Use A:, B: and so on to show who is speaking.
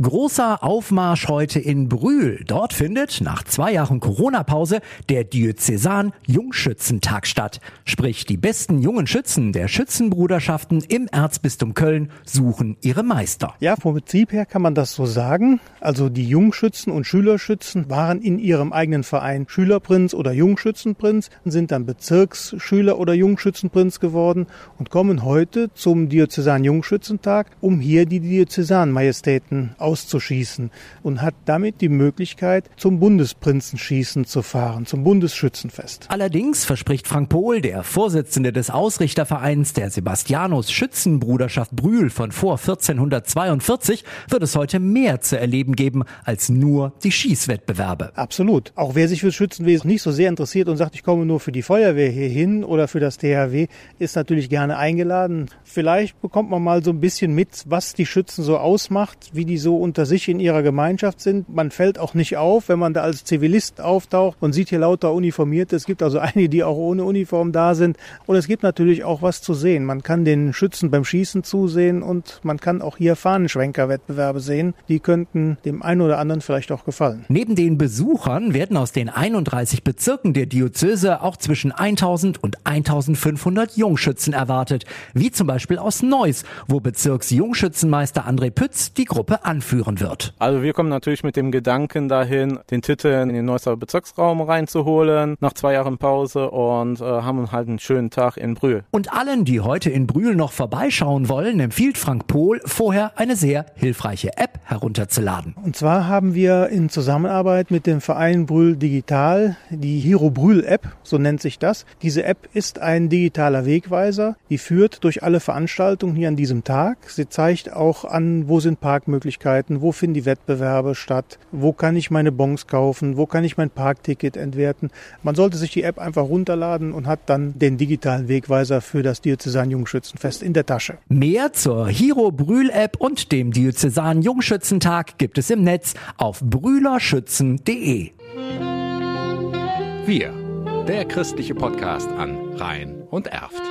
A: Großer Aufmarsch heute in Brühl. Dort findet nach zwei Jahren Corona-Pause der Diözesan Jungschützentag statt. Sprich, die besten jungen Schützen der Schützenbruderschaften im Erzbistum Köln suchen ihre Meister.
B: Ja, vom Prinzip her kann man das so sagen. Also die Jungschützen und Schülerschützen waren in ihrem eigenen Verein Schülerprinz oder Jungschützenprinz, sind dann Bezirksschüler oder Jungschützenprinz geworden und kommen heute zum Diözesan Jungschützentag, um hier die Diözesanmajestäten auszuschießen und hat damit die Möglichkeit, zum Bundesprinzenschießen zu fahren, zum Bundesschützenfest.
A: Allerdings verspricht Frank Pohl, der Vorsitzende des Ausrichtervereins der Sebastianus Schützenbruderschaft Brühl von vor 1442, wird es heute mehr zu erleben geben als nur die Schießwettbewerbe.
B: Absolut. Auch wer sich fürs Schützenwesen nicht so sehr interessiert und sagt, ich komme nur für die Feuerwehr hier hin oder für das THW, ist natürlich gerne eingeladen. Vielleicht bekommt man mal so ein bisschen mit, was die Schützen so ausmacht, wie die so so unter sich in ihrer Gemeinschaft sind. Man fällt auch nicht auf, wenn man da als Zivilist auftaucht und sieht hier lauter Uniformierte. Es gibt also einige, die auch ohne Uniform da sind. Und es gibt natürlich auch was zu sehen. Man kann den Schützen beim Schießen zusehen und man kann auch hier Fahnenschwenkerwettbewerbe sehen. Die könnten dem einen oder anderen vielleicht auch gefallen.
A: Neben den Besuchern werden aus den 31 Bezirken der Diözese auch zwischen 1000 und 1500 Jungschützen erwartet. Wie zum Beispiel aus Neuss, wo Bezirksjungschützenmeister André Pütz die Gruppe anführt anführen wird.
C: Also wir kommen natürlich mit dem Gedanken dahin, den Titel in den Neusser Bezirksraum reinzuholen, nach zwei Jahren Pause und äh, haben halt einen schönen Tag in Brühl.
A: Und allen, die heute in Brühl noch vorbeischauen wollen, empfiehlt Frank Pohl, vorher eine sehr hilfreiche App herunterzuladen.
B: Und zwar haben wir in Zusammenarbeit mit dem Verein Brühl Digital die Hero Brühl App, so nennt sich das. Diese App ist ein digitaler Wegweiser, die führt durch alle Veranstaltungen hier an diesem Tag. Sie zeigt auch an, wo sind Parkmöglichkeiten, Möglichkeiten, wo finden die Wettbewerbe statt, wo kann ich meine Bons kaufen, wo kann ich mein Parkticket entwerten. Man sollte sich die App einfach runterladen und hat dann den digitalen Wegweiser für das Diözesan Jungschützenfest in der Tasche.
A: Mehr zur Hiro Brühl App und dem Diözesan Jungschützentag gibt es im Netz auf brühlerschützen.de.
D: Wir, der christliche Podcast an Rhein und Erft.